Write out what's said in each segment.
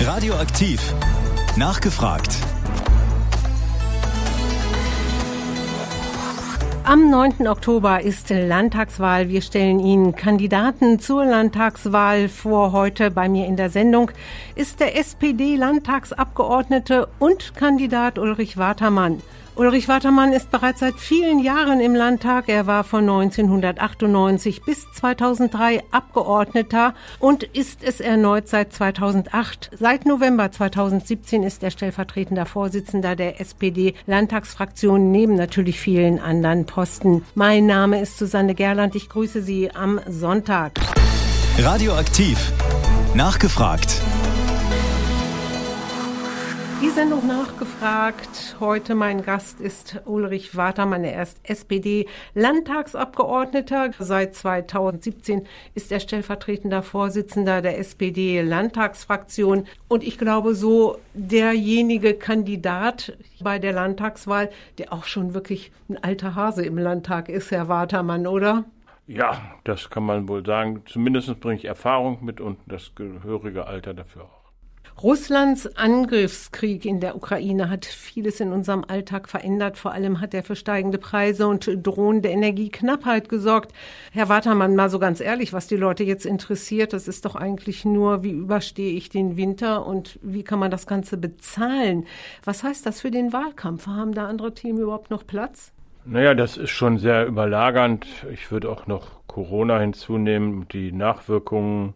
Radioaktiv. Nachgefragt. Am 9. Oktober ist Landtagswahl. Wir stellen Ihnen Kandidaten zur Landtagswahl vor. Heute bei mir in der Sendung ist der SPD-Landtagsabgeordnete und Kandidat Ulrich Watermann. Ulrich Watermann ist bereits seit vielen Jahren im Landtag. Er war von 1998 bis 2003 Abgeordneter und ist es erneut seit 2008. Seit November 2017 ist er stellvertretender Vorsitzender der SPD-Landtagsfraktion neben natürlich vielen anderen Posten. Mein Name ist Susanne Gerland. Ich grüße Sie am Sonntag. Radioaktiv. Nachgefragt. Die Sendung nachgefragt. Heute mein Gast ist Ulrich Watermann. Er ist SPD-Landtagsabgeordneter. Seit 2017 ist er stellvertretender Vorsitzender der SPD-Landtagsfraktion. Und ich glaube, so derjenige Kandidat bei der Landtagswahl, der auch schon wirklich ein alter Hase im Landtag ist, Herr Watermann, oder? Ja, das kann man wohl sagen. Zumindest bringe ich Erfahrung mit und das gehörige Alter dafür auch. Russlands Angriffskrieg in der Ukraine hat vieles in unserem Alltag verändert. Vor allem hat er für steigende Preise und drohende Energieknappheit gesorgt. Herr Watermann, mal so ganz ehrlich, was die Leute jetzt interessiert, das ist doch eigentlich nur, wie überstehe ich den Winter und wie kann man das Ganze bezahlen? Was heißt das für den Wahlkampf? Haben da andere Themen überhaupt noch Platz? Naja, das ist schon sehr überlagernd. Ich würde auch noch Corona hinzunehmen, die Nachwirkungen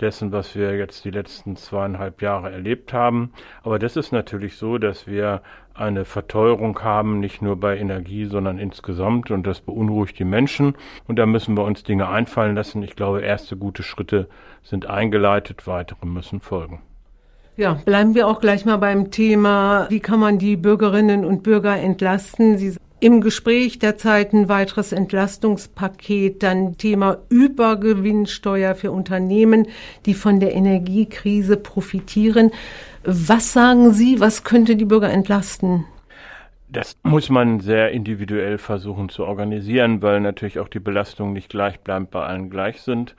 dessen, was wir jetzt die letzten zweieinhalb Jahre erlebt haben. Aber das ist natürlich so, dass wir eine Verteuerung haben, nicht nur bei Energie, sondern insgesamt. Und das beunruhigt die Menschen. Und da müssen wir uns Dinge einfallen lassen. Ich glaube, erste gute Schritte sind eingeleitet, weitere müssen folgen. Ja, bleiben wir auch gleich mal beim Thema, wie kann man die Bürgerinnen und Bürger entlasten? Sie im Gespräch derzeit ein weiteres Entlastungspaket, dann Thema Übergewinnsteuer für Unternehmen, die von der Energiekrise profitieren. Was sagen Sie, was könnte die Bürger entlasten? Das muss man sehr individuell versuchen zu organisieren, weil natürlich auch die Belastungen nicht gleichbleibend bei allen gleich sind.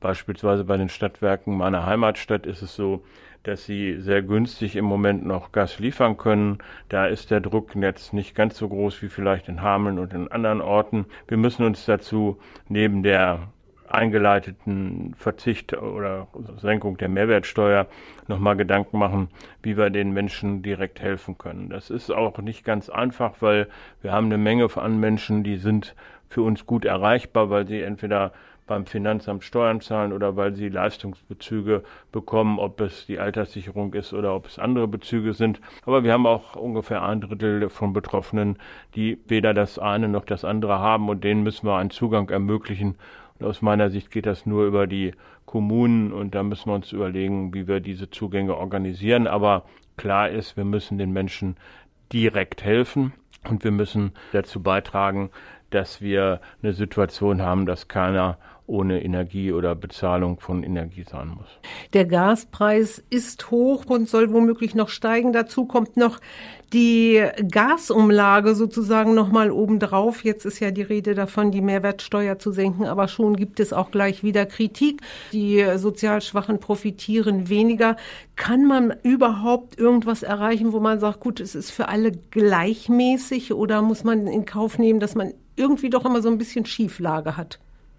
Beispielsweise bei den Stadtwerken meiner Heimatstadt ist es so, dass sie sehr günstig im Moment noch Gas liefern können. Da ist der Druck jetzt nicht ganz so groß wie vielleicht in Hameln und in anderen Orten. Wir müssen uns dazu neben der eingeleiteten Verzicht oder Senkung der Mehrwertsteuer nochmal Gedanken machen, wie wir den Menschen direkt helfen können. Das ist auch nicht ganz einfach, weil wir haben eine Menge an Menschen, die sind für uns gut erreichbar, weil sie entweder beim Finanzamt Steuern zahlen oder weil sie Leistungsbezüge bekommen, ob es die Alterssicherung ist oder ob es andere Bezüge sind. Aber wir haben auch ungefähr ein Drittel von Betroffenen, die weder das eine noch das andere haben und denen müssen wir einen Zugang ermöglichen. Und aus meiner Sicht geht das nur über die Kommunen und da müssen wir uns überlegen, wie wir diese Zugänge organisieren. Aber klar ist, wir müssen den Menschen direkt helfen und wir müssen dazu beitragen, dass wir eine Situation haben, dass keiner ohne Energie oder Bezahlung von Energie sein muss. Der Gaspreis ist hoch und soll womöglich noch steigen. Dazu kommt noch die Gasumlage sozusagen nochmal obendrauf. Jetzt ist ja die Rede davon, die Mehrwertsteuer zu senken, aber schon gibt es auch gleich wieder Kritik. Die sozial Schwachen profitieren weniger. Kann man überhaupt irgendwas erreichen, wo man sagt, gut, es ist für alle gleichmäßig oder muss man in Kauf nehmen, dass man irgendwie doch immer so ein bisschen Schieflage hat?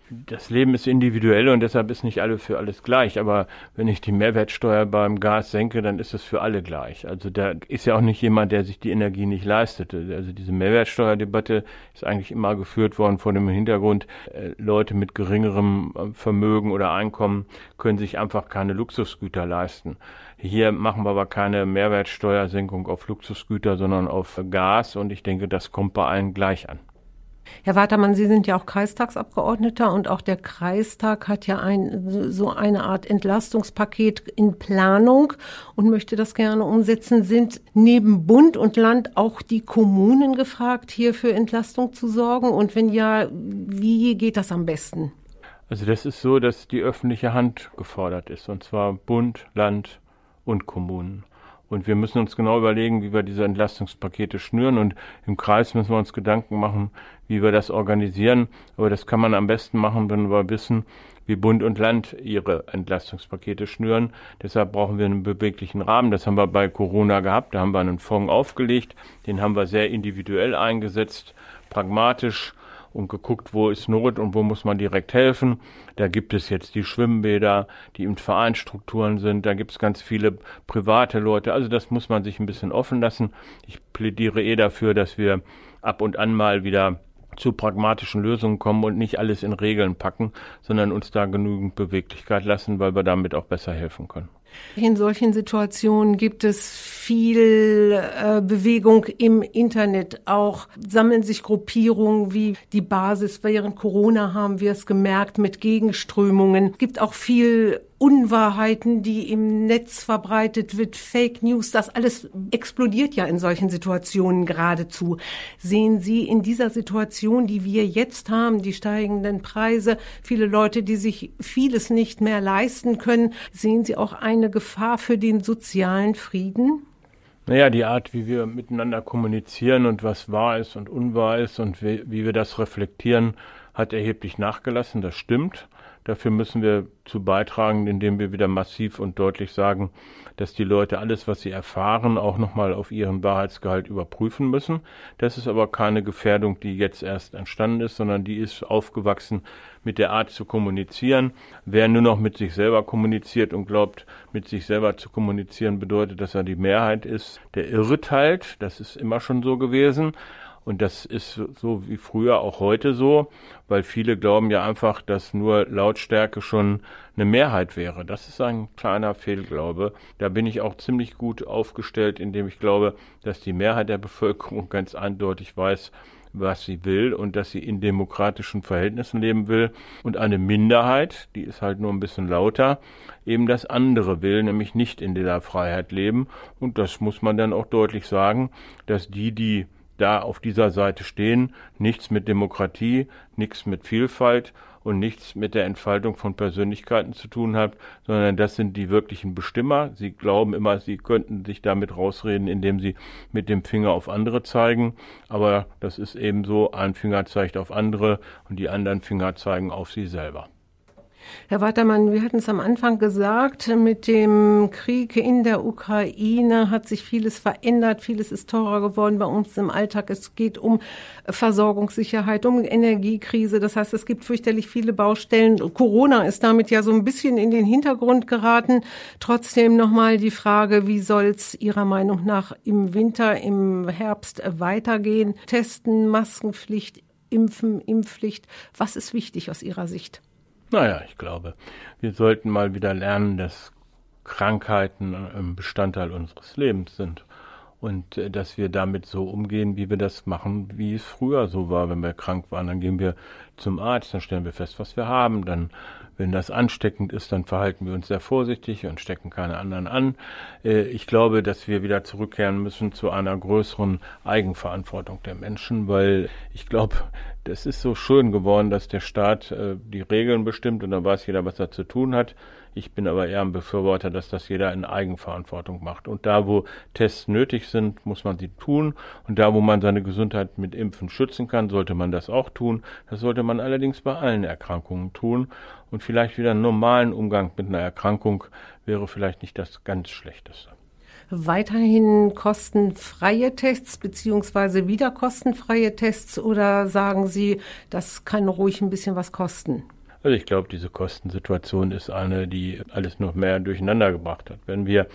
das Leben ist individuell und deshalb ist nicht alle für alles gleich. Aber wenn ich die Mehrwertsteuer beim Gas senke, dann ist es für alle gleich. Also da ist ja auch nicht jemand, der sich die Energie nicht leistete. Also diese Mehrwertsteuerdebatte ist eigentlich immer geführt worden vor dem Hintergrund, äh, Leute mit geringerem äh, Vermögen oder Einkommen können sich einfach keine Luxusgüter leisten. Hier machen wir aber keine Mehrwertsteuersenkung auf Luxusgüter, sondern auf Gas und ich denke, das kommt bei allen gleich an. Herr Watermann, Sie sind ja auch Kreistagsabgeordneter und auch der Kreistag hat ja ein, so eine Art Entlastungspaket in Planung und möchte das gerne umsetzen. Sind neben Bund und Land auch die Kommunen gefragt, hier für Entlastung zu sorgen? Und wenn ja, wie geht das am besten? Also das ist so, dass die öffentliche Hand gefordert ist, und zwar Bund, Land und Kommunen. Und wir müssen uns genau überlegen, wie wir diese Entlastungspakete schnüren. Und im Kreis müssen wir uns Gedanken machen, wie wir das organisieren. Aber das kann man am besten machen, wenn wir wissen, wie Bund und Land ihre Entlastungspakete schnüren. Deshalb brauchen wir einen beweglichen Rahmen. Das haben wir bei Corona gehabt. Da haben wir einen Fonds aufgelegt. Den haben wir sehr individuell eingesetzt, pragmatisch und geguckt, wo ist Not und wo muss man direkt helfen. Da gibt es jetzt die Schwimmbäder, die im Vereinsstrukturen sind. Da gibt es ganz viele private Leute. Also das muss man sich ein bisschen offen lassen. Ich plädiere eh dafür, dass wir ab und an mal wieder zu pragmatischen Lösungen kommen und nicht alles in Regeln packen, sondern uns da genügend Beweglichkeit lassen, weil wir damit auch besser helfen können. In solchen Situationen gibt es viel äh, Bewegung im Internet. Auch sammeln sich Gruppierungen wie die Basis. Während Corona haben wir es gemerkt mit Gegenströmungen. Es gibt auch viel Unwahrheiten, die im Netz verbreitet wird, Fake News, das alles explodiert ja in solchen Situationen geradezu. Sehen Sie in dieser Situation, die wir jetzt haben, die steigenden Preise, viele Leute, die sich vieles nicht mehr leisten können, sehen Sie auch eine Gefahr für den sozialen Frieden? Naja, die Art, wie wir miteinander kommunizieren und was wahr ist und unwahr ist und wie, wie wir das reflektieren, hat erheblich nachgelassen, das stimmt. Dafür müssen wir zu beitragen, indem wir wieder massiv und deutlich sagen, dass die Leute alles, was sie erfahren, auch nochmal auf ihren Wahrheitsgehalt überprüfen müssen. Das ist aber keine Gefährdung, die jetzt erst entstanden ist, sondern die ist aufgewachsen mit der Art zu kommunizieren. Wer nur noch mit sich selber kommuniziert und glaubt, mit sich selber zu kommunizieren bedeutet, dass er die Mehrheit ist, der irrt halt. Das ist immer schon so gewesen. Und das ist so wie früher auch heute so, weil viele glauben ja einfach, dass nur Lautstärke schon eine Mehrheit wäre. Das ist ein kleiner Fehlglaube. Da bin ich auch ziemlich gut aufgestellt, indem ich glaube, dass die Mehrheit der Bevölkerung ganz eindeutig weiß, was sie will und dass sie in demokratischen Verhältnissen leben will und eine Minderheit, die ist halt nur ein bisschen lauter, eben das andere will, nämlich nicht in dieser Freiheit leben und das muss man dann auch deutlich sagen, dass die, die da auf dieser Seite stehen. Nichts mit Demokratie, nichts mit Vielfalt und nichts mit der Entfaltung von Persönlichkeiten zu tun hat, sondern das sind die wirklichen Bestimmer. Sie glauben immer, sie könnten sich damit rausreden, indem sie mit dem Finger auf andere zeigen. Aber das ist eben so, ein Finger zeigt auf andere und die anderen Finger zeigen auf sie selber. Herr Watermann, wir hatten es am Anfang gesagt, mit dem Krieg in der Ukraine hat sich vieles verändert, vieles ist teurer geworden bei uns im Alltag. Es geht um Versorgungssicherheit, um Energiekrise. Das heißt, es gibt fürchterlich viele Baustellen. Corona ist damit ja so ein bisschen in den Hintergrund geraten. Trotzdem nochmal die Frage, wie soll es Ihrer Meinung nach im Winter, im Herbst weitergehen? Testen, Maskenpflicht, Impfen, Impfpflicht. Was ist wichtig aus Ihrer Sicht? Naja, ich glaube, wir sollten mal wieder lernen, dass Krankheiten ein Bestandteil unseres Lebens sind und äh, dass wir damit so umgehen, wie wir das machen, wie es früher so war, wenn wir krank waren. Dann gehen wir zum Arzt, dann stellen wir fest, was wir haben, dann wenn das ansteckend ist, dann verhalten wir uns sehr vorsichtig und stecken keine anderen an. Äh, ich glaube, dass wir wieder zurückkehren müssen zu einer größeren Eigenverantwortung der Menschen, weil ich glaube, das ist so schön geworden, dass der Staat äh, die Regeln bestimmt und dann weiß jeder, was er zu tun hat. Ich bin aber eher ein Befürworter, dass das jeder in Eigenverantwortung macht. Und da, wo Tests nötig sind, muss man sie tun. Und da, wo man seine Gesundheit mit Impfen schützen kann, sollte man das auch tun. Das sollte man allerdings bei allen Erkrankungen tun. Und vielleicht wieder einen normalen Umgang mit einer Erkrankung wäre vielleicht nicht das ganz Schlechteste weiterhin kostenfreie Tests beziehungsweise wieder kostenfreie Tests oder sagen Sie, das kann ruhig ein bisschen was kosten? Also ich glaube, diese Kostensituation ist eine, die alles noch mehr durcheinander gebracht hat. Wenn wir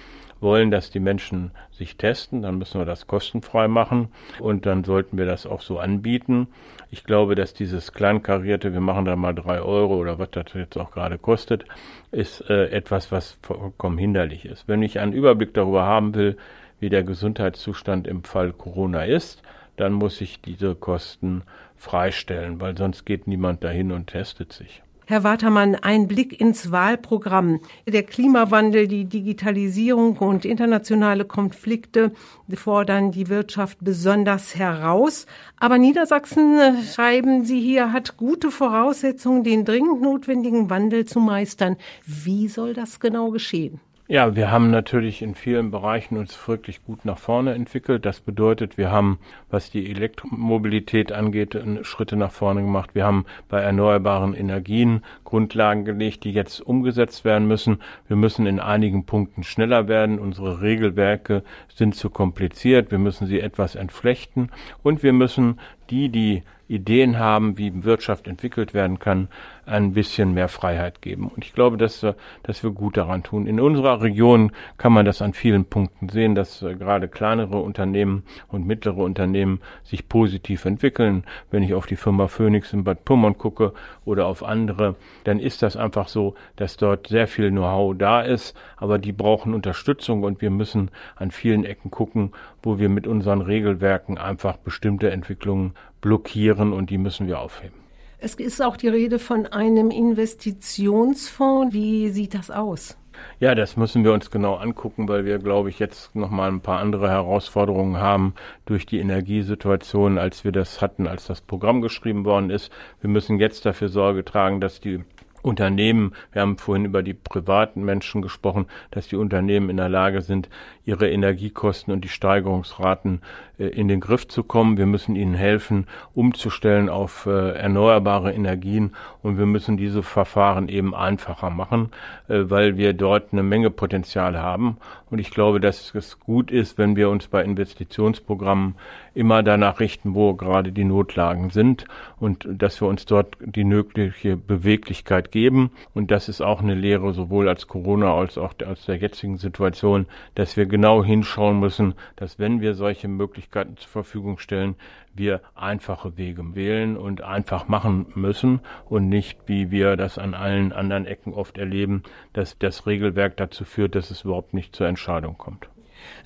wollen, dass die Menschen sich testen, dann müssen wir das kostenfrei machen und dann sollten wir das auch so anbieten. Ich glaube, dass dieses kleinkarierte, wir machen da mal drei Euro oder was das jetzt auch gerade kostet, ist äh, etwas, was vollkommen hinderlich ist. Wenn ich einen Überblick darüber haben will, wie der Gesundheitszustand im Fall Corona ist, dann muss ich diese Kosten freistellen, weil sonst geht niemand dahin und testet sich. Herr Watermann, ein Blick ins Wahlprogramm. Der Klimawandel, die Digitalisierung und internationale Konflikte fordern die Wirtschaft besonders heraus. Aber Niedersachsen, äh, schreiben Sie hier, hat gute Voraussetzungen, den dringend notwendigen Wandel zu meistern. Wie soll das genau geschehen? Ja, wir haben natürlich in vielen Bereichen uns wirklich gut nach vorne entwickelt. Das bedeutet, wir haben, was die Elektromobilität angeht, Schritte nach vorne gemacht. Wir haben bei erneuerbaren Energien Grundlagen gelegt, die jetzt umgesetzt werden müssen. Wir müssen in einigen Punkten schneller werden. Unsere Regelwerke sind zu kompliziert. Wir müssen sie etwas entflechten und wir müssen die, die Ideen haben, wie Wirtschaft entwickelt werden kann, ein bisschen mehr Freiheit geben. Und ich glaube, dass, dass wir gut daran tun. In unserer Region kann man das an vielen Punkten sehen, dass äh, gerade kleinere Unternehmen und mittlere Unternehmen sich positiv entwickeln. Wenn ich auf die Firma Phoenix in Bad Pummern gucke oder auf andere, dann ist das einfach so, dass dort sehr viel Know-how da ist, aber die brauchen Unterstützung und wir müssen an vielen Ecken gucken, wo wir mit unseren Regelwerken einfach bestimmte Entwicklungen blockieren und die müssen wir aufheben. Es ist auch die Rede von einem Investitionsfonds. Wie sieht das aus? Ja, das müssen wir uns genau angucken, weil wir, glaube ich, jetzt noch mal ein paar andere Herausforderungen haben durch die Energiesituation, als wir das hatten, als das Programm geschrieben worden ist. Wir müssen jetzt dafür Sorge tragen, dass die Unternehmen, wir haben vorhin über die privaten Menschen gesprochen, dass die Unternehmen in der Lage sind, ihre Energiekosten und die Steigerungsraten äh, in den Griff zu kommen. Wir müssen ihnen helfen, umzustellen auf äh, erneuerbare Energien und wir müssen diese Verfahren eben einfacher machen, äh, weil wir dort eine Menge Potenzial haben. Und ich glaube, dass es gut ist, wenn wir uns bei Investitionsprogrammen immer danach richten, wo gerade die Notlagen sind und dass wir uns dort die nötige Beweglichkeit geben. Und das ist auch eine Lehre sowohl als Corona als auch aus der jetzigen Situation, dass wir genau hinschauen müssen, dass wenn wir solche Möglichkeiten zur Verfügung stellen, wir einfache Wege wählen und einfach machen müssen und nicht, wie wir das an allen anderen Ecken oft erleben, dass das Regelwerk dazu führt, dass es überhaupt nicht zur Entscheidung kommt.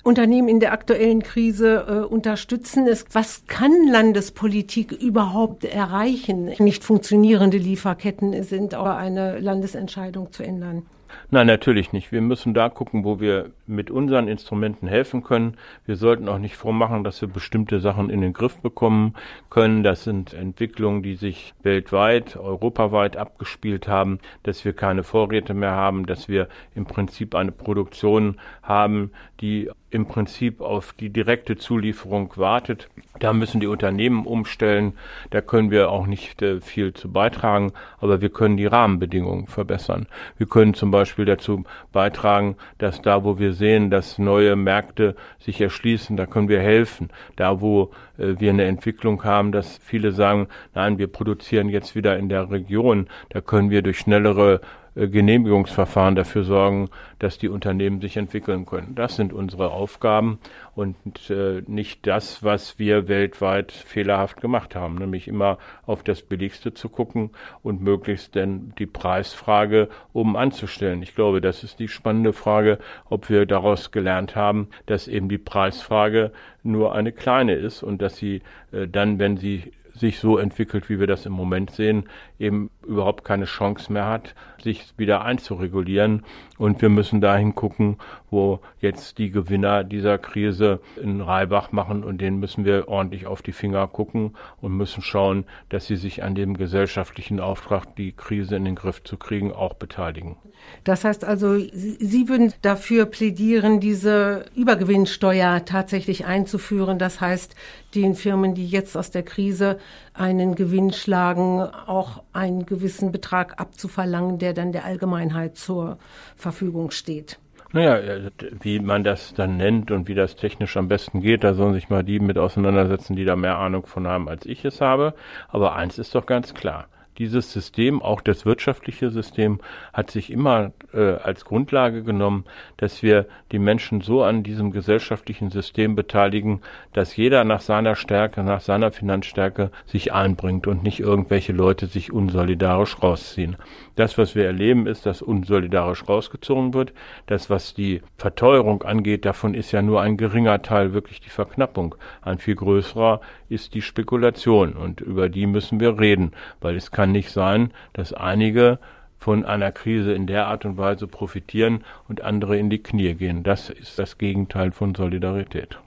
Unternehmen in der aktuellen Krise äh, unterstützen es. Was kann Landespolitik überhaupt erreichen? Nicht funktionierende Lieferketten sind aber eine Landesentscheidung zu ändern. Nein, natürlich nicht. Wir müssen da gucken, wo wir mit unseren Instrumenten helfen können. Wir sollten auch nicht vormachen, dass wir bestimmte Sachen in den Griff bekommen können. Das sind Entwicklungen, die sich weltweit, europaweit abgespielt haben, dass wir keine Vorräte mehr haben, dass wir im Prinzip eine Produktion haben, die im Prinzip auf die direkte Zulieferung wartet. Da müssen die Unternehmen umstellen. Da können wir auch nicht äh, viel zu beitragen, aber wir können die Rahmenbedingungen verbessern. Wir können zum Beispiel dazu beitragen, dass da, wo wir sehen, dass neue Märkte sich erschließen, da können wir helfen. Da, wo äh, wir eine Entwicklung haben, dass viele sagen, nein, wir produzieren jetzt wieder in der Region, da können wir durch schnellere Genehmigungsverfahren dafür sorgen, dass die Unternehmen sich entwickeln können. Das sind unsere Aufgaben und äh, nicht das, was wir weltweit fehlerhaft gemacht haben, nämlich immer auf das Billigste zu gucken und möglichst denn die Preisfrage oben anzustellen. Ich glaube, das ist die spannende Frage, ob wir daraus gelernt haben, dass eben die Preisfrage nur eine kleine ist und dass sie äh, dann, wenn sie sich so entwickelt, wie wir das im Moment sehen, eben überhaupt keine Chance mehr hat, sich wieder einzuregulieren. Und wir müssen dahin gucken, wo jetzt die Gewinner dieser Krise in Reibach machen und denen müssen wir ordentlich auf die Finger gucken und müssen schauen, dass sie sich an dem gesellschaftlichen Auftrag, die Krise in den Griff zu kriegen, auch beteiligen. Das heißt also, Sie würden dafür plädieren, diese Übergewinnsteuer tatsächlich einzuführen. Das heißt, den Firmen, die jetzt aus der Krise einen Gewinn schlagen, auch einen gewissen Betrag abzuverlangen, der dann der Allgemeinheit zur Verfügung steht. Naja, wie man das dann nennt und wie das technisch am besten geht, da sollen sich mal die mit auseinandersetzen, die da mehr Ahnung von haben, als ich es habe. Aber eins ist doch ganz klar dieses System, auch das wirtschaftliche System, hat sich immer äh, als Grundlage genommen, dass wir die Menschen so an diesem gesellschaftlichen System beteiligen, dass jeder nach seiner Stärke, nach seiner Finanzstärke sich einbringt und nicht irgendwelche Leute sich unsolidarisch rausziehen. Das, was wir erleben, ist, dass unsolidarisch rausgezogen wird. Das, was die Verteuerung angeht, davon ist ja nur ein geringer Teil wirklich die Verknappung. Ein viel größerer ist die Spekulation und über die müssen wir reden, weil es kann nicht sein, dass einige von einer Krise in der Art und Weise profitieren und andere in die Knie gehen. Das ist das Gegenteil von Solidarität.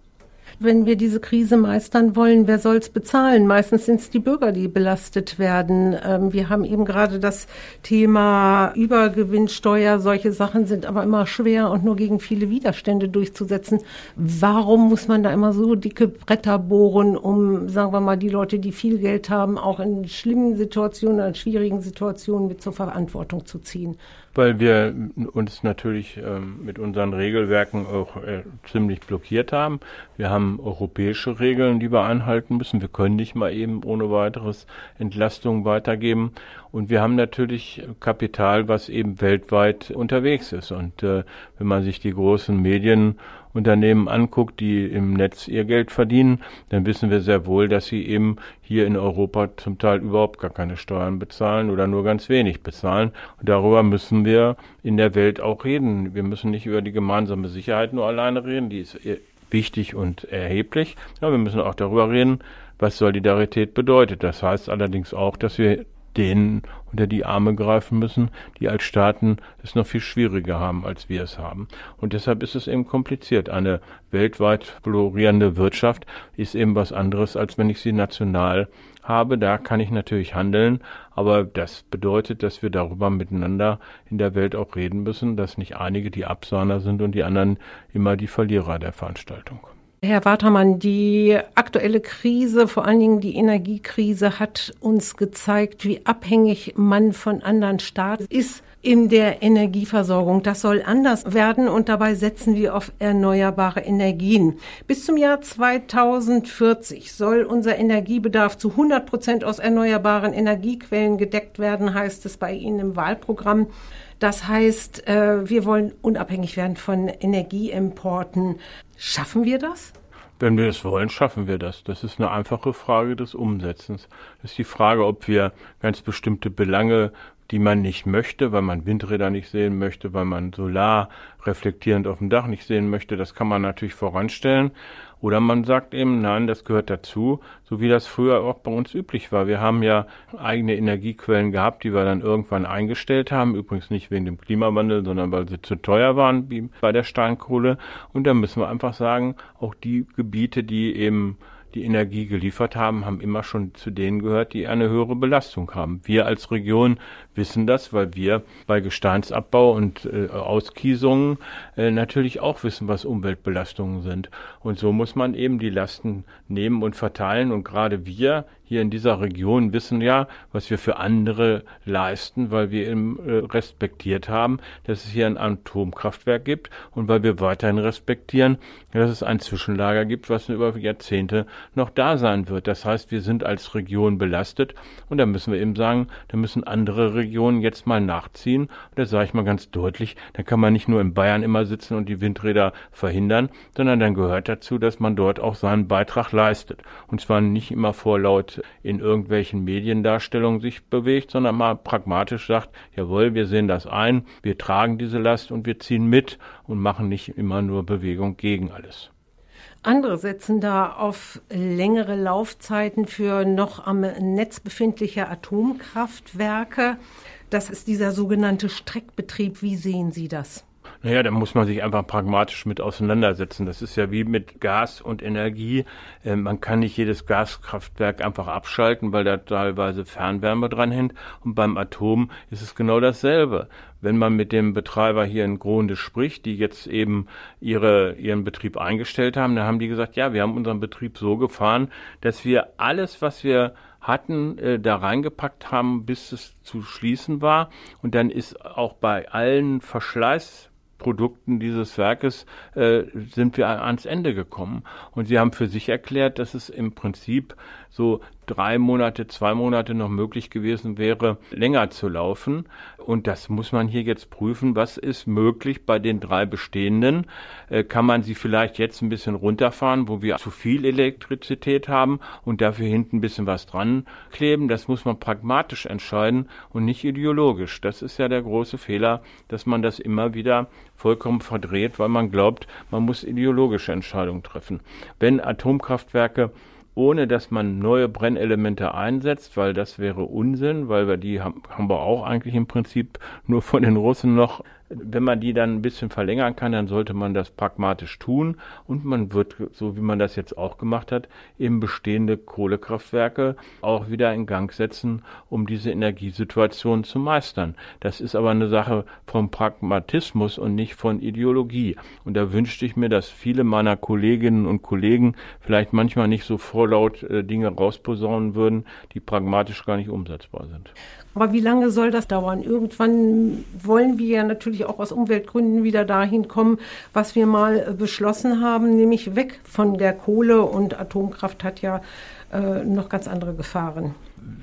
Wenn wir diese Krise meistern wollen, wer soll es bezahlen? Meistens sind es die Bürger, die belastet werden. Ähm, wir haben eben gerade das Thema Übergewinnsteuer. Solche Sachen sind aber immer schwer und nur gegen viele Widerstände durchzusetzen. Warum muss man da immer so dicke Bretter bohren, um, sagen wir mal, die Leute, die viel Geld haben, auch in schlimmen Situationen, in schwierigen Situationen mit zur Verantwortung zu ziehen? Weil wir uns natürlich ähm, mit unseren Regelwerken auch äh, ziemlich blockiert haben. Wir haben europäische Regeln, die wir einhalten müssen. Wir können nicht mal eben ohne weiteres Entlastungen weitergeben. Und wir haben natürlich Kapital, was eben weltweit unterwegs ist. Und äh, wenn man sich die großen Medien Unternehmen anguckt, die im Netz ihr Geld verdienen, dann wissen wir sehr wohl, dass sie eben hier in Europa zum Teil überhaupt gar keine Steuern bezahlen oder nur ganz wenig bezahlen. Und darüber müssen wir in der Welt auch reden. Wir müssen nicht über die gemeinsame Sicherheit nur alleine reden, die ist wichtig und erheblich. Ja, wir müssen auch darüber reden, was Solidarität bedeutet. Das heißt allerdings auch, dass wir denen unter die Arme greifen müssen, die als Staaten es noch viel schwieriger haben, als wir es haben. Und deshalb ist es eben kompliziert. Eine weltweit florierende Wirtschaft ist eben was anderes, als wenn ich sie national habe. Da kann ich natürlich handeln, aber das bedeutet, dass wir darüber miteinander in der Welt auch reden müssen, dass nicht einige die Absahner sind und die anderen immer die Verlierer der Veranstaltung. Herr Watermann, die aktuelle Krise, vor allen Dingen die Energiekrise, hat uns gezeigt, wie abhängig man von anderen Staaten ist in der Energieversorgung. Das soll anders werden und dabei setzen wir auf erneuerbare Energien. Bis zum Jahr 2040 soll unser Energiebedarf zu 100 Prozent aus erneuerbaren Energiequellen gedeckt werden, heißt es bei Ihnen im Wahlprogramm. Das heißt, äh, wir wollen unabhängig werden von Energieimporten. Schaffen wir das? Wenn wir es wollen, schaffen wir das. Das ist eine einfache Frage des Umsetzens. Das ist die Frage, ob wir ganz bestimmte Belange, die man nicht möchte, weil man Windräder nicht sehen möchte, weil man Solar reflektierend auf dem Dach nicht sehen möchte, das kann man natürlich voranstellen. Oder man sagt eben, nein, das gehört dazu, so wie das früher auch bei uns üblich war. Wir haben ja eigene Energiequellen gehabt, die wir dann irgendwann eingestellt haben. Übrigens nicht wegen dem Klimawandel, sondern weil sie zu teuer waren, wie bei der Steinkohle. Und da müssen wir einfach sagen, auch die Gebiete, die eben die Energie geliefert haben, haben immer schon zu denen gehört, die eine höhere Belastung haben. Wir als Region wissen das, weil wir bei Gesteinsabbau und äh, Auskiesungen äh, natürlich auch wissen, was Umweltbelastungen sind. Und so muss man eben die Lasten nehmen und verteilen. Und gerade wir hier in dieser Region wissen ja, was wir für andere leisten, weil wir eben äh, respektiert haben, dass es hier ein Atomkraftwerk gibt und weil wir weiterhin respektieren, dass es ein Zwischenlager gibt, was über Jahrzehnte noch da sein wird. Das heißt, wir sind als Region belastet und da müssen wir eben sagen, da müssen andere Regionen jetzt mal nachziehen. Und da sage ich mal ganz deutlich, da kann man nicht nur in Bayern immer sitzen und die Windräder verhindern, sondern dann gehört dazu, dass man dort auch seinen Beitrag leistet. Und zwar nicht immer in irgendwelchen Mediendarstellungen sich bewegt, sondern mal pragmatisch sagt, jawohl, wir sehen das ein, wir tragen diese Last und wir ziehen mit und machen nicht immer nur Bewegung gegen alles. Andere setzen da auf längere Laufzeiten für noch am Netz befindliche Atomkraftwerke. Das ist dieser sogenannte Streckbetrieb. Wie sehen Sie das? Naja, da muss man sich einfach pragmatisch mit auseinandersetzen. Das ist ja wie mit Gas und Energie. Äh, man kann nicht jedes Gaskraftwerk einfach abschalten, weil da teilweise Fernwärme dran hängt. Und beim Atom ist es genau dasselbe. Wenn man mit dem Betreiber hier in Gronde spricht, die jetzt eben ihre, ihren Betrieb eingestellt haben, dann haben die gesagt, ja, wir haben unseren Betrieb so gefahren, dass wir alles, was wir hatten, äh, da reingepackt haben, bis es zu schließen war. Und dann ist auch bei allen Verschleiß Produkten dieses Werkes äh, sind wir ans Ende gekommen. Und sie haben für sich erklärt, dass es im Prinzip so drei Monate, zwei Monate noch möglich gewesen wäre, länger zu laufen. Und das muss man hier jetzt prüfen. Was ist möglich bei den drei bestehenden? Äh, kann man sie vielleicht jetzt ein bisschen runterfahren, wo wir zu viel Elektrizität haben und dafür hinten ein bisschen was dran kleben? Das muss man pragmatisch entscheiden und nicht ideologisch. Das ist ja der große Fehler, dass man das immer wieder vollkommen verdreht, weil man glaubt, man muss ideologische Entscheidungen treffen. Wenn Atomkraftwerke ohne dass man neue Brennelemente einsetzt, weil das wäre Unsinn, weil wir die haben, haben wir auch eigentlich im Prinzip nur von den Russen noch Wenn man die dann ein bisschen verlängern kann, dann sollte man das pragmatisch tun und man wird, so wie man das jetzt auch gemacht hat, eben bestehende Kohlekraftwerke auch wieder in Gang setzen, um diese Energiesituation zu meistern. Das ist aber eine Sache vom Pragmatismus und nicht von Ideologie. Und da wünschte ich mir, dass viele meiner Kolleginnen und Kollegen vielleicht manchmal nicht so vorlaut äh, Dinge rausposaunen würden, die pragmatisch gar nicht umsetzbar sind. Aber wie lange soll das dauern? Irgendwann wollen wir ja natürlich auch aus Umweltgründen wieder dahin kommen, was wir mal beschlossen haben, nämlich weg von der Kohle und Atomkraft hat ja äh, noch ganz andere Gefahren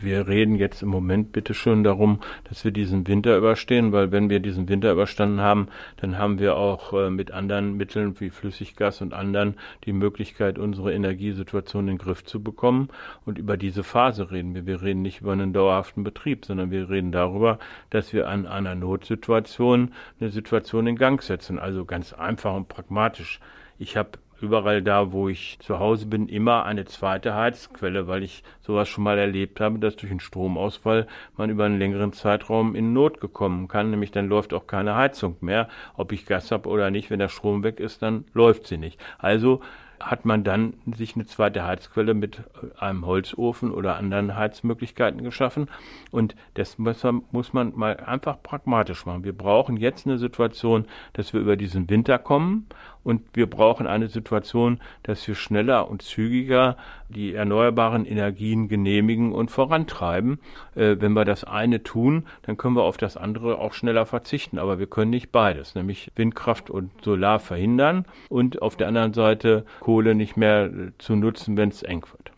wir reden jetzt im Moment bitte schon darum, dass wir diesen Winter überstehen, weil wenn wir diesen Winter überstanden haben, dann haben wir auch äh, mit anderen Mitteln wie Flüssiggas und anderen die Möglichkeit, unsere Energiesituation in den Griff zu bekommen. Und über diese Phase reden wir. Wir reden nicht über einen dauerhaften Betrieb, sondern wir reden darüber, dass wir an einer Notsituation eine Situation in Gang setzen. Also ganz einfach und pragmatisch. Ich habe überall da, wo ich zu Hause bin, immer eine zweite Heizquelle, weil ich sowas schon mal erlebt habe, dass durch einen Stromausfall man über einen längeren Zeitraum in Not gekommen kann. Nämlich dann läuft auch keine Heizung mehr. Ob ich Gas habe oder nicht, wenn der Strom weg ist, dann läuft sie nicht. Also hat man dann sich eine zweite Heizquelle mit einem Holzofen oder anderen Heizmöglichkeiten geschaffen. Und das muss man, muss man mal einfach pragmatisch machen. Wir brauchen jetzt eine Situation, dass wir über diesen Winter kommen und wir brauchen eine Situation, dass wir schneller und zügiger die erneuerbaren Energien genehmigen und vorantreiben. Äh, wenn wir das eine tun, dann können wir auf das andere auch schneller verzichten. Aber wir können nicht beides, nämlich Windkraft und Solar verhindern und auf der anderen Seite Kohle nicht mehr äh, zu nutzen, wenn es eng wird.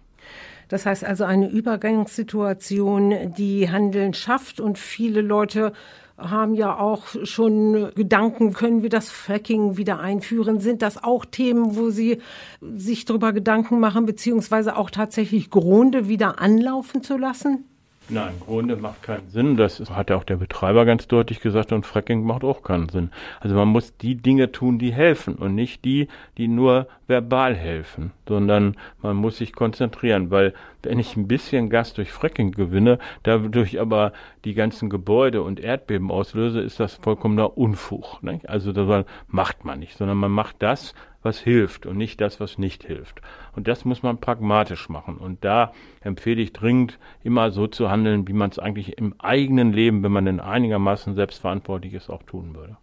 Das heißt also eine Übergangssituation, die Handeln schafft und viele Leute haben ja auch schon Gedanken, können wir das Fracking wieder einführen? Sind das auch Themen, wo Sie sich darüber Gedanken machen, beziehungsweise auch tatsächlich Grunde wieder anlaufen zu lassen? Nein, Grunde macht keinen Sinn. Das hat ja auch der Betreiber ganz deutlich gesagt und Fracking macht auch keinen Sinn. Also man muss die Dinge tun, die helfen und nicht die, die nur verbal helfen, sondern man muss sich konzentrieren, weil wenn ich ein bisschen Gas durch Fracking gewinne, dadurch aber die ganzen Gebäude und Erdbeben auslöse, ist das vollkommener Unfug. Nicht? Also das macht man nicht, sondern man macht das, was hilft und nicht das, was nicht hilft. Und das muss man pragmatisch machen. Und da empfehle ich dringend, immer so zu handeln, wie man es eigentlich im eigenen Leben, wenn man denn einigermaßen selbstverantwortlich ist, auch tun würde.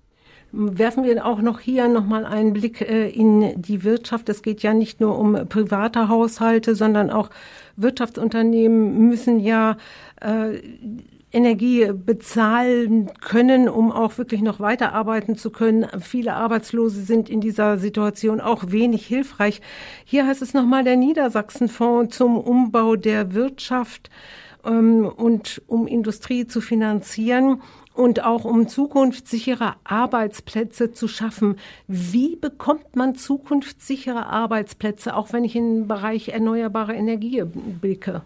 Werfen wir auch noch hier nochmal einen Blick äh, in die Wirtschaft. Es geht ja nicht nur um private Haushalte, sondern auch Wirtschaftsunternehmen müssen ja äh, Energie bezahlen können, um auch wirklich noch weiterarbeiten zu können. Viele Arbeitslose sind in dieser Situation auch wenig hilfreich. Hier heißt es nochmal der Niedersachsenfonds zum Umbau der Wirtschaft ähm, und um Industrie zu finanzieren und auch um zukunftssichere Arbeitsplätze zu schaffen. Wie bekommt man zukunftssichere Arbeitsplätze, auch wenn ich in den Bereich erneuerbare Energie blicke?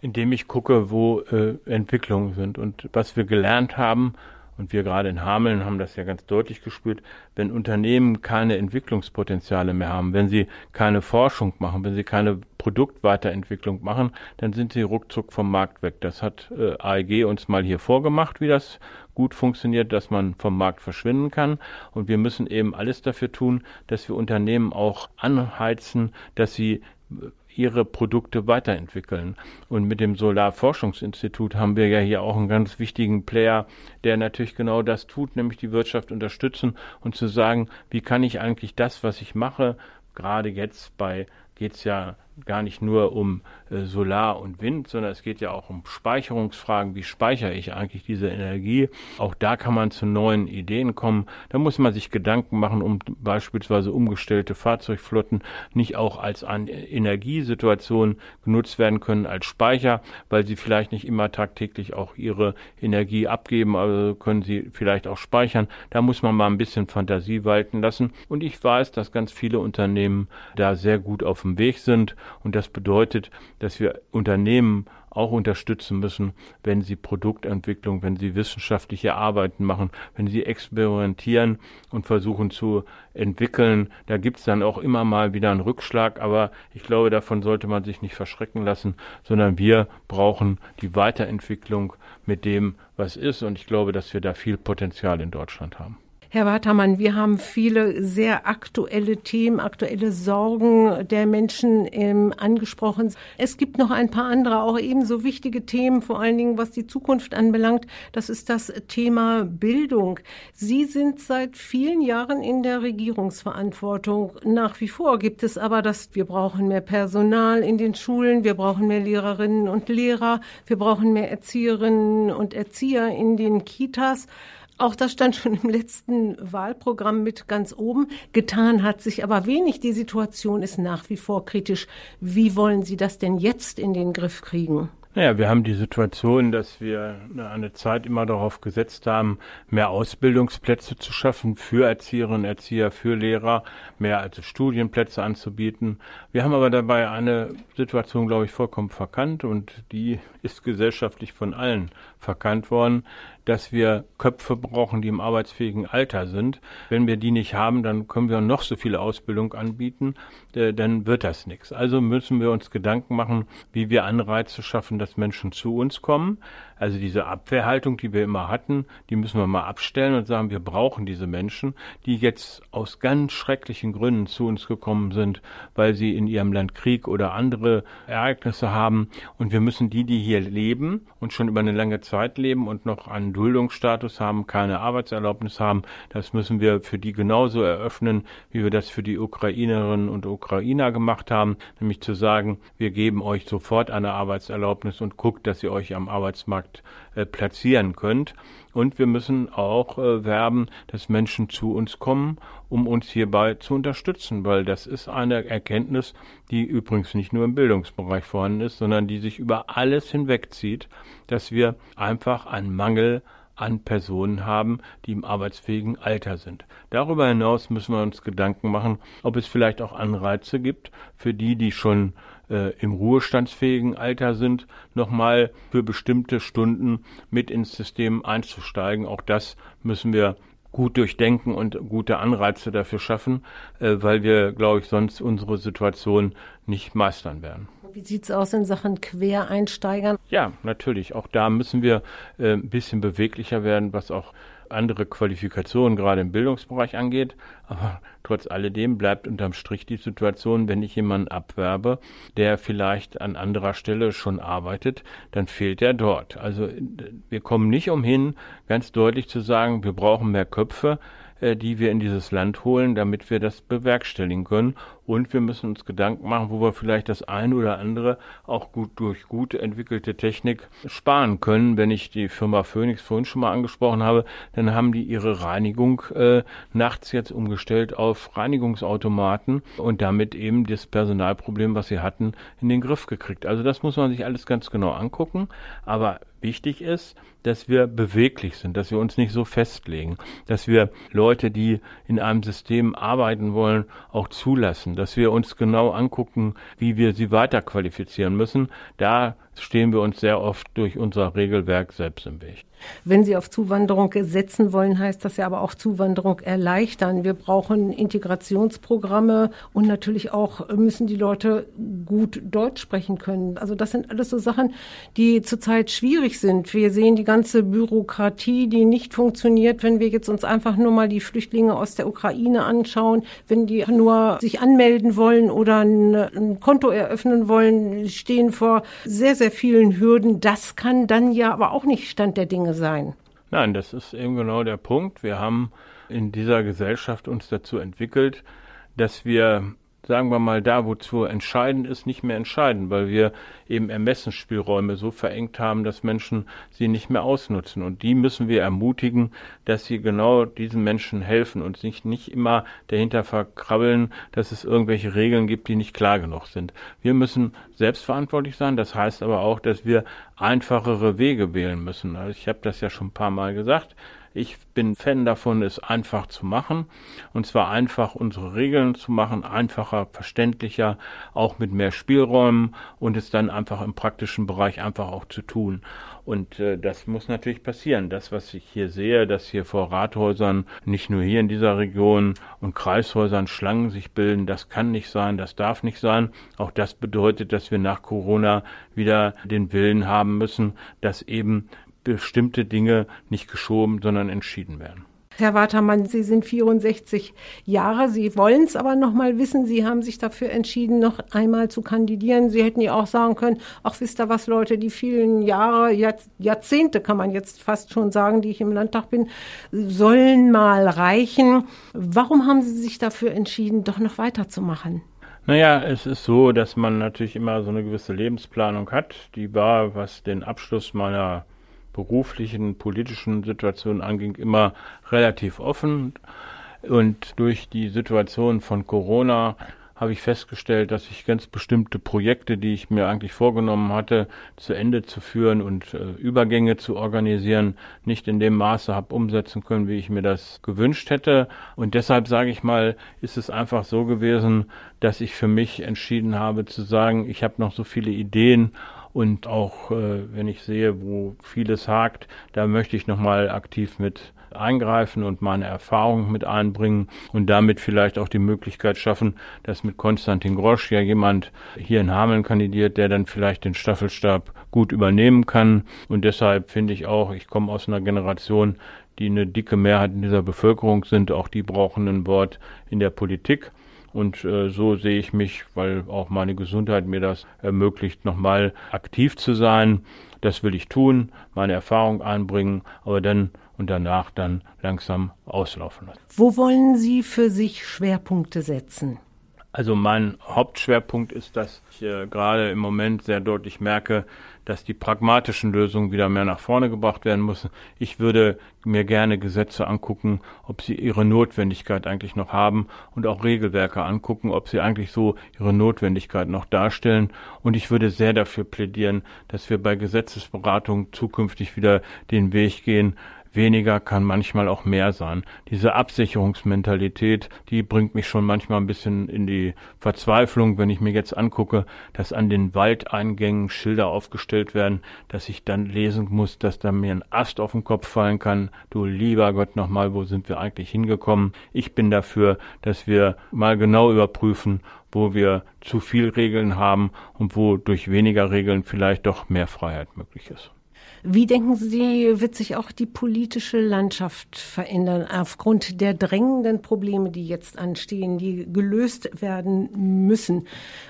indem ich gucke, wo äh, Entwicklungen sind. Und was wir gelernt haben, und wir gerade in Hameln haben das ja ganz deutlich gespürt, wenn Unternehmen keine Entwicklungspotenziale mehr haben, wenn sie keine Forschung machen, wenn sie keine Produktweiterentwicklung machen, dann sind sie ruckzuck vom Markt weg. Das hat äh, AEG uns mal hier vorgemacht, wie das gut funktioniert, dass man vom Markt verschwinden kann. Und wir müssen eben alles dafür tun, dass wir Unternehmen auch anheizen, dass sie ihre Produkte weiterentwickeln. Und mit dem Solarforschungsinstitut haben wir ja hier auch einen ganz wichtigen Player, der natürlich genau das tut, nämlich die Wirtschaft unterstützen und zu sagen, wie kann ich eigentlich das, was ich mache, gerade jetzt bei geht es ja gar nicht nur um äh, Solar und Wind, sondern es geht ja auch um Speicherungsfragen. Wie speichere ich eigentlich diese Energie? Auch da kann man zu neuen Ideen kommen. Da muss man sich Gedanken machen, um beispielsweise umgestellte Fahrzeugflotten nicht auch als an Energiesituation genutzt werden können als Speicher, weil sie vielleicht nicht immer tagtäglich auch ihre Energie abgeben, also können sie vielleicht auch speichern. Da muss man mal ein bisschen Fantasie walten lassen. Und ich weiß, dass ganz viele Unternehmen da sehr gut auf dem Weg sind und das bedeutet, dass wir Unternehmen auch unterstützen müssen, wenn sie Produktentwicklung, wenn sie wissenschaftliche Arbeiten machen, wenn sie experimentieren und versuchen zu entwickeln. Da gibt es dann auch immer mal wieder einen Rückschlag, aber ich glaube, davon sollte man sich nicht verschrecken lassen, sondern wir brauchen die Weiterentwicklung mit dem, was ist. Und ich glaube, dass wir da viel Potenzial in Deutschland haben. Herr Watermann, wir haben viele sehr aktuelle Themen, aktuelle Sorgen der Menschen ähm, angesprochen. Es gibt noch ein paar andere, auch ebenso wichtige Themen, vor allen Dingen was die Zukunft anbelangt. Das ist das Thema Bildung. Sie sind seit vielen Jahren in der Regierungsverantwortung. Nach wie vor gibt es aber das, wir brauchen mehr Personal in den Schulen, wir brauchen mehr Lehrerinnen und Lehrer, wir brauchen mehr Erzieherinnen und Erzieher in den Kitas. Auch das stand schon im letzten Wahlprogramm mit ganz oben. Getan hat sich aber wenig. Die Situation ist nach wie vor kritisch. Wie wollen Sie das denn jetzt in den Griff kriegen? Naja, wir haben die Situation, dass wir eine Zeit immer darauf gesetzt haben, mehr Ausbildungsplätze zu schaffen für Erzieherinnen, Erzieher, für Lehrer, mehr also Studienplätze anzubieten. Wir haben aber dabei eine Situation, glaube ich, vollkommen verkannt und die ist gesellschaftlich von allen verkannt worden, dass wir Köpfe brauchen, die im arbeitsfähigen Alter sind. Wenn wir die nicht haben, dann können wir noch so viele Ausbildung anbieten, äh, dann wird das nichts. Also müssen wir uns Gedanken machen, wie wir Anreize schaffen, dass Menschen zu uns kommen. Also diese Abwehrhaltung, die wir immer hatten, die müssen wir mal abstellen und sagen, wir brauchen diese Menschen, die jetzt aus ganz schrecklichen Gründen zu uns gekommen sind, weil sie in ihrem Land Krieg oder andere Ereignisse haben. Und wir müssen die, die hier leben und schon über eine lange Zeit leben und noch einen Duldungsstatus haben, keine Arbeitserlaubnis haben, das müssen wir für die genauso eröffnen, wie wir das für die Ukrainerinnen und Ukrainer gemacht haben, nämlich zu sagen, wir geben euch sofort eine Arbeitserlaubnis und guckt, dass ihr euch am Arbeitsmarkt Markt äh, platzieren könnt. Und wir müssen auch äh, werben, dass Menschen zu uns kommen, um uns hierbei zu unterstützen, weil das ist eine Erkenntnis, die übrigens nicht nur im Bildungsbereich vorhanden ist, sondern die sich über alles hinwegzieht, dass wir einfach einen Mangel an Personen haben, die im arbeitsfähigen Alter sind. Darüber hinaus müssen wir uns Gedanken machen, ob es vielleicht auch Anreize gibt für die, die schon äh, im ruhestandsfähigen Alter sind, nochmal für bestimmte Stunden mit ins System einzusteigen. Auch das müssen wir gut durchdenken und gute Anreize dafür schaffen, äh, weil wir, glaube ich, sonst unsere Situation nicht meistern werden. Wie sieht's aus in Sachen Quereinsteigern? Ja, natürlich. Auch da müssen wir äh, ein bisschen beweglicher werden, was auch andere Qualifikationen gerade im Bildungsbereich angeht. Aber trotz alledem bleibt unterm Strich die Situation, wenn ich jemanden abwerbe, der vielleicht an anderer Stelle schon arbeitet, dann fehlt er dort. Also wir kommen nicht umhin, ganz deutlich zu sagen, wir brauchen mehr Köpfe, äh, die wir in dieses Land holen, damit wir das bewerkstelligen können. Und wir müssen uns Gedanken machen, wo wir vielleicht das eine oder andere auch gut durch gut entwickelte Technik sparen können. Wenn ich die Firma Phoenix vorhin schon mal angesprochen habe, dann haben die ihre Reinigung äh, nachts jetzt umgestellt auf Reinigungsautomaten und damit eben das Personalproblem, was sie hatten, in den Griff gekriegt. Also das muss man sich alles ganz genau angucken. Aber wichtig ist, dass wir beweglich sind, dass wir uns nicht so festlegen, dass wir Leute, die in einem System arbeiten wollen, auch zulassen, dass wir uns genau angucken, wie wir sie weiter qualifizieren müssen. Da stehen wir uns sehr oft durch unser Regelwerk selbst im Weg. Wenn Sie auf Zuwanderung setzen wollen, heißt das ja aber auch Zuwanderung erleichtern. Wir brauchen Integrationsprogramme und natürlich auch müssen die Leute gut Deutsch sprechen können. Also das sind alles so Sachen, die zurzeit schwierig sind. Wir sehen die ganze Bürokratie, die nicht funktioniert, wenn wir jetzt uns einfach nur mal die Flüchtlinge aus der Ukraine anschauen, wenn die nur sich anmelden wollen oder ein, ein Konto eröffnen wollen, stehen vor sehr, sehr vielen Hürden. Das kann dann ja aber auch nicht Stand der Dinge sein. Nein, das ist eben genau der Punkt. Wir haben in dieser Gesellschaft uns dazu entwickelt, dass wir sagen wir mal, da, wozu entscheidend ist, nicht mehr entscheiden, weil wir eben Ermessensspielräume so verengt haben, dass Menschen sie nicht mehr ausnutzen. Und die müssen wir ermutigen, dass sie genau diesen Menschen helfen und sich nicht immer dahinter verkrabbeln, dass es irgendwelche Regeln gibt, die nicht klar genug sind. Wir müssen selbstverantwortlich sein. Das heißt aber auch, dass wir einfachere Wege wählen müssen. Also ich habe das ja schon ein paar Mal gesagt. Ich bin Fan davon, es einfach zu machen. Und zwar einfach unsere Regeln zu machen, einfacher, verständlicher, auch mit mehr Spielräumen und es dann einfach im praktischen Bereich einfach auch zu tun. Und äh, das muss natürlich passieren. Das, was ich hier sehe, dass hier vor Rathäusern, nicht nur hier in dieser Region und Kreishäusern Schlangen sich bilden, das kann nicht sein, das darf nicht sein. Auch das bedeutet, dass wir nach Corona wieder den Willen haben müssen, dass eben bestimmte Dinge nicht geschoben, sondern entschieden werden. Herr Watermann, Sie sind 64 Jahre. Sie wollen es aber noch mal wissen. Sie haben sich dafür entschieden, noch einmal zu kandidieren. Sie hätten ja auch sagen können, ach, wisst ihr was, Leute, die vielen Jahre, Jahrzehnte kann man jetzt fast schon sagen, die ich im Landtag bin, sollen mal reichen. Warum haben Sie sich dafür entschieden, doch noch weiterzumachen? Naja, es ist so, dass man natürlich immer so eine gewisse Lebensplanung hat. Die war, was den Abschluss meiner beruflichen, politischen Situation anging, immer relativ offen. Und durch die Situation von Corona habe ich festgestellt, dass ich ganz bestimmte Projekte, die ich mir eigentlich vorgenommen hatte, zu Ende zu führen und äh, Übergänge zu organisieren, nicht in dem Maße habe umsetzen können, wie ich mir das gewünscht hätte. Und deshalb sage ich mal, ist es einfach so gewesen, dass ich für mich entschieden habe zu sagen, ich habe noch so viele Ideen und auch äh, wenn ich sehe, wo vieles hakt, da möchte ich nochmal aktiv mit eingreifen und meine Erfahrung mit einbringen und damit vielleicht auch die Möglichkeit schaffen, dass mit Konstantin Grosch ja jemand hier in Hameln kandidiert, der dann vielleicht den Staffelstab gut übernehmen kann. Und deshalb finde ich auch, ich komme aus einer Generation, die eine dicke Mehrheit in dieser Bevölkerung sind. Auch die brauchen ein Wort in der Politik. Und äh, so sehe ich mich, weil auch meine Gesundheit mir das ermöglicht, nochmal aktiv zu sein. Das will ich tun, meine Erfahrung einbringen, aber dann und danach dann langsam auslaufen lassen. Wo wollen Sie für sich Schwerpunkte setzen? Also mein Hauptschwerpunkt ist, dass ich äh, gerade im Moment sehr deutlich merke, dass die pragmatischen Lösungen wieder mehr nach vorne gebracht werden müssen. Ich würde mir gerne Gesetze angucken, ob sie ihre Notwendigkeit eigentlich noch haben und auch Regelwerke angucken, ob sie eigentlich so ihre Notwendigkeit noch darstellen. Und ich würde sehr dafür plädieren, dass wir bei Gesetzesberatung zukünftig wieder den Weg gehen, weniger kann manchmal auch mehr sein. Diese Absicherungsmentalität, die bringt mich schon manchmal ein bisschen in die Verzweiflung, wenn ich mir jetzt angucke, dass an den Waldeingängen Schilder aufgestellt werden, dass ich dann lesen muss, dass da mir ein Ast auf den Kopf fallen kann. Du lieber Gott nochmal, wo sind wir eigentlich hingekommen? Ich bin dafür, dass wir mal genau überprüfen, wo wir zu viel Regeln haben und wo durch weniger Regeln vielleicht doch mehr Freiheit möglich ist. Wie denken Sie, wird sich auch die politische Landschaft verändern aufgrund der drängenden Probleme, die jetzt anstehen, die gelöst werden müssen?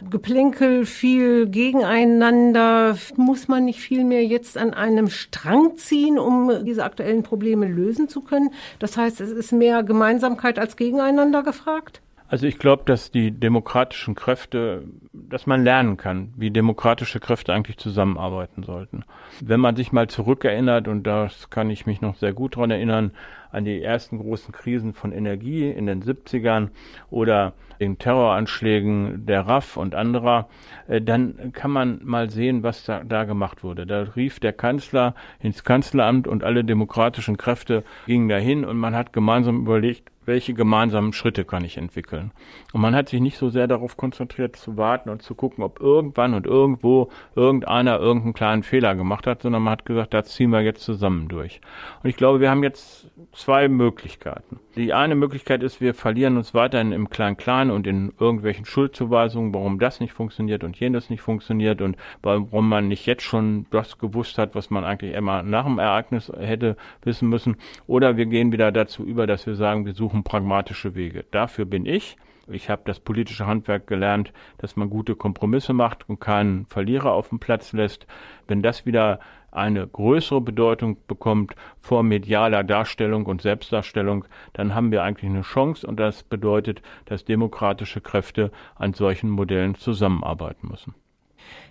Geplänkel, viel gegeneinander. Muss man nicht viel mehr jetzt an einem Strang ziehen, um diese aktuellen Probleme lösen zu können? Das heißt, es ist mehr Gemeinsamkeit als gegeneinander gefragt? Also ich glaube, dass die demokratischen Kräfte, dass man lernen kann, wie demokratische Kräfte eigentlich zusammenarbeiten sollten. Wenn man sich mal zurückerinnert, und das kann ich mich noch sehr gut daran erinnern, an die ersten großen Krisen von Energie in den 70ern oder den Terroranschlägen der RAF und anderer, äh, dann kann man mal sehen, was da, da gemacht wurde. Da rief der Kanzler ins Kanzleramt und alle demokratischen Kräfte gingen dahin und man hat gemeinsam überlegt, welche gemeinsamen Schritte kann ich entwickeln. Und man hat sich nicht so sehr darauf konzentriert zu warten und zu gucken, ob irgendwann und irgendwo irgendeiner irgendeinen kleinen Fehler gemacht hat, sondern man hat gesagt, da ziehen wir jetzt zusammen durch. Und ich glaube, wir haben jetzt zwei Möglichkeiten. Die eine Möglichkeit ist, wir verlieren uns weiterhin im Klein-Klein und in irgendwelchen Schuldzuweisungen, warum das nicht funktioniert und jenes nicht funktioniert und warum man nicht jetzt schon das gewusst hat, was man eigentlich immer nach dem Ereignis hätte wissen müssen. Oder wir gehen wieder dazu über, dass wir sagen, wir suchen pragmatische Wege. Dafür bin ich. Ich habe das politische Handwerk gelernt, dass man gute Kompromisse macht und keinen Verlierer auf dem Platz lässt. Wenn das wieder eine größere Bedeutung bekommt vor medialer Darstellung und Selbstdarstellung, dann haben wir eigentlich eine Chance und das bedeutet, dass demokratische Kräfte an solchen Modellen zusammenarbeiten müssen.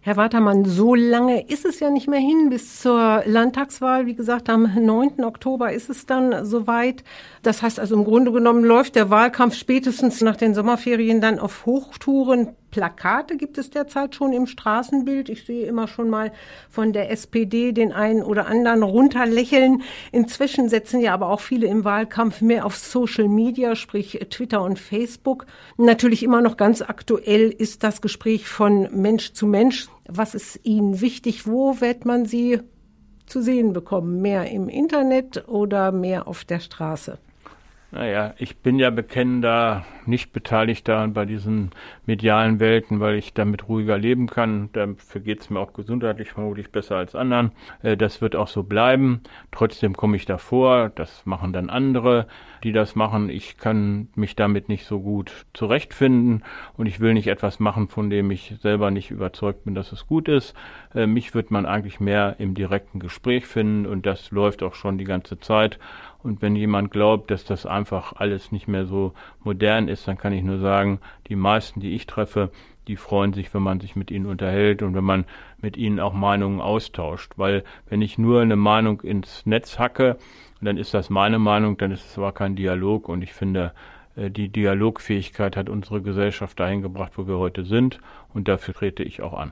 Herr Watermann, so lange ist es ja nicht mehr hin bis zur Landtagswahl. Wie gesagt, am 9. Oktober ist es dann soweit. Das heißt also im Grunde genommen läuft der Wahlkampf spätestens nach den Sommerferien dann auf Hochtouren. Plakate gibt es derzeit schon im Straßenbild. Ich sehe immer schon mal von der SPD den einen oder anderen runterlächeln. Inzwischen setzen ja aber auch viele im Wahlkampf mehr auf Social Media, sprich Twitter und Facebook. Natürlich immer noch ganz aktuell ist das Gespräch von Mensch zu Mensch. Was ist Ihnen wichtig? Wo wird man Sie zu sehen bekommen? Mehr im Internet oder mehr auf der Straße? Naja, ich bin ja bekennender nicht beteiligt daran bei diesen medialen Welten, weil ich damit ruhiger leben kann. Dafür geht es mir auch gesundheitlich vermutlich besser als anderen. Äh, das wird auch so bleiben. Trotzdem komme ich davor. Das machen dann andere, die das machen. Ich kann mich damit nicht so gut zurechtfinden und ich will nicht etwas machen, von dem ich selber nicht überzeugt bin, dass es gut ist. Äh, mich wird man eigentlich mehr im direkten Gespräch finden und das läuft auch schon die ganze Zeit. Und wenn jemand glaubt, dass das einfach alles nicht mehr so modern ist, dann kann ich nur sagen, die meisten, die ich treffe, die freuen sich, wenn man sich mit ihnen unterhält und wenn man mit ihnen auch Meinungen austauscht. Weil wenn ich nur eine Meinung ins Netz hacke, dann ist das meine Meinung, dann ist es aber kein Dialog. Und ich finde, äh, die Dialogfähigkeit hat unsere Gesellschaft dahin gebracht, wo wir heute sind. Und dafür trete ich auch an.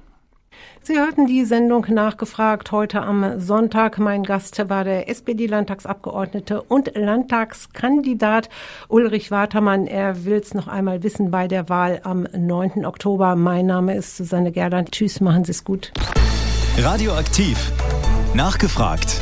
Sie hörten die Sendung nachgefragt heute am Sonntag. Mein Gast war der SPD-Landtagsabgeordnete und Landtagskandidat Ulrich Watermann. Er will es noch einmal wissen bei der Wahl am 9. Oktober. Mein Name ist Susanne Gerland. Tschüss, machen Sie es gut. Radioaktiv. Nachgefragt.